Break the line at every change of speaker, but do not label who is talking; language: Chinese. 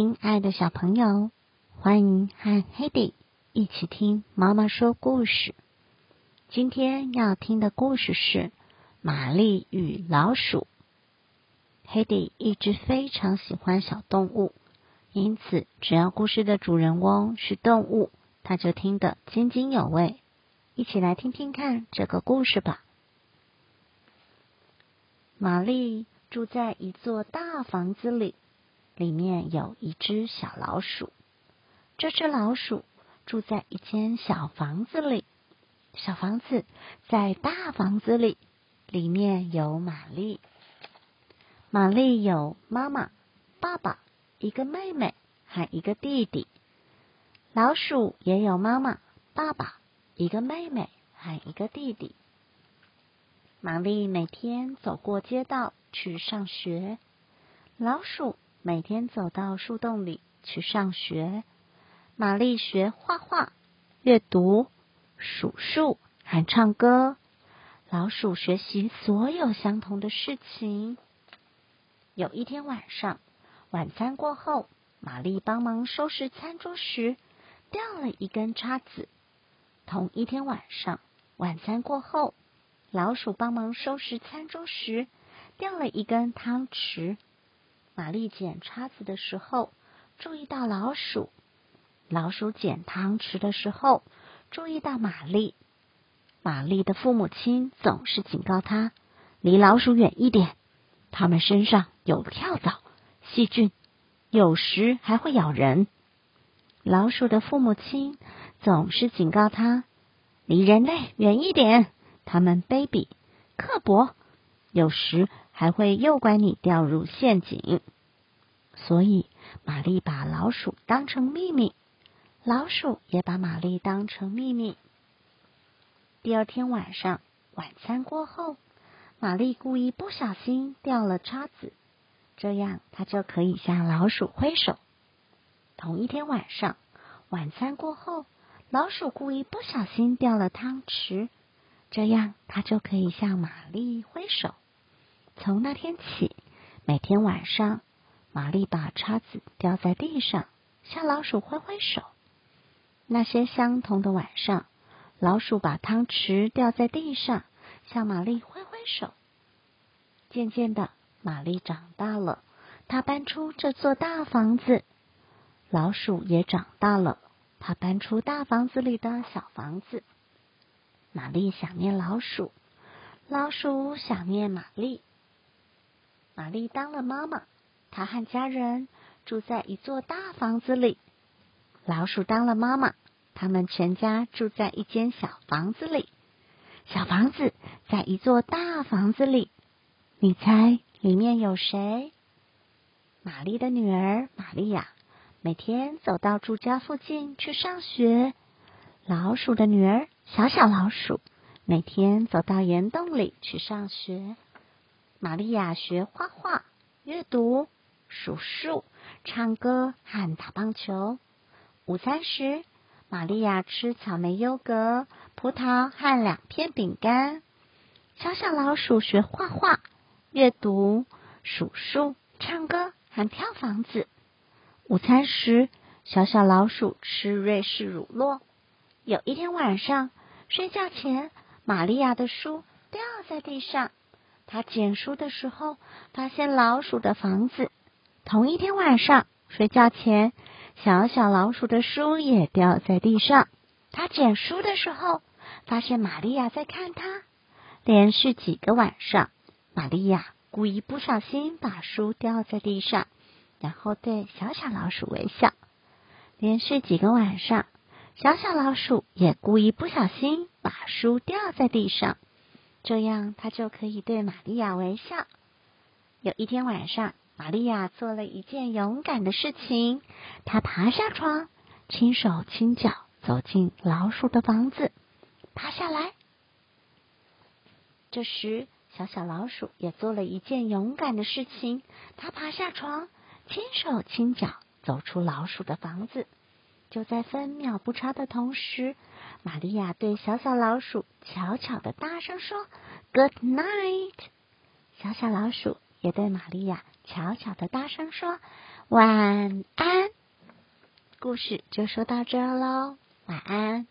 亲爱的小朋友，欢迎和 Hedy 一起听妈妈说故事。今天要听的故事是《玛丽与老鼠》。Hedy 一直非常喜欢小动物，因此只要故事的主人翁是动物，他就听得津津有味。一起来听听看这个故事吧。玛丽住在一座大房子里，里面有一只小老鼠。这只老鼠住在一间小房子里，小房子在大房子里，里面有玛丽。玛丽有妈妈、爸爸、一个妹妹和一个弟弟。老鼠也有妈妈、爸爸、一个妹妹和一个弟弟。玛丽每天走过街道去上学，老鼠每天走到树洞里去上学。玛丽学画画、阅读、数数还唱歌。老鼠学习所有相同的事情。有一天晚上，晚餐过后，玛丽帮忙收拾餐桌时掉了一根叉子。同一天晚上，晚餐过后。老鼠帮忙收拾餐桌时，掉了一根汤匙。玛丽捡叉子的时候，注意到老鼠；老鼠捡汤匙的时候，注意到玛丽。玛丽的父母亲总是警告她：离老鼠远一点，它们身上有跳蚤、细菌，有时还会咬人。老鼠的父母亲总是警告他：离人类远一点。他们卑鄙、刻薄，有时还会诱拐你掉入陷阱。所以，玛丽把老鼠当成秘密，老鼠也把玛丽当成秘密。第二天晚上，晚餐过后，玛丽故意不小心掉了叉子，这样她就可以向老鼠挥手。同一天晚上，晚餐过后，老鼠故意不小心掉了汤匙。这样，他就可以向玛丽挥手。从那天起，每天晚上，玛丽把叉子掉在地上，向老鼠挥挥手。那些相同的晚上，老鼠把汤匙掉在地上，向玛丽挥挥手。渐渐的，玛丽长大了，她搬出这座大房子。老鼠也长大了，它搬出大房子里的小房子。玛丽想念老鼠，老鼠想念玛丽。玛丽当了妈妈，她和家人住在一座大房子里。老鼠当了妈妈，他们全家住在一间小房子里。小房子在一座大房子里，你猜里面有谁？玛丽的女儿玛利亚每天走到住家附近去上学。老鼠的女儿。小小老鼠每天走到岩洞里去上学。玛利亚学画画、阅读、数数、唱歌和打棒球。午餐时，玛利亚吃草莓优格、葡萄和两片饼干。小小老鼠学画画、阅读、数数、唱歌和跳房子。午餐时，小小老鼠吃瑞士乳酪。有一天晚上。睡觉前，玛利亚的书掉在地上。他捡书的时候，发现老鼠的房子。同一天晚上，睡觉前，小小老鼠的书也掉在地上。他捡书的时候，发现玛利亚在看他。连续几个晚上，玛利亚故意不小心把书掉在地上，然后对小小老鼠微笑。连续几个晚上。小小老鼠也故意不小心把书掉在地上，这样他就可以对玛利亚微笑。有一天晚上，玛利亚做了一件勇敢的事情，她爬下床，轻手轻脚走进老鼠的房子，爬下来。这时，小小老鼠也做了一件勇敢的事情，它爬下床，轻手轻脚走出老鼠的房子。就在分秒不差的同时，玛利亚对小小老鼠悄悄的大声说：“Good night。”小小老鼠也对玛利亚悄悄的大声说晚安。故事就说到这喽，晚安。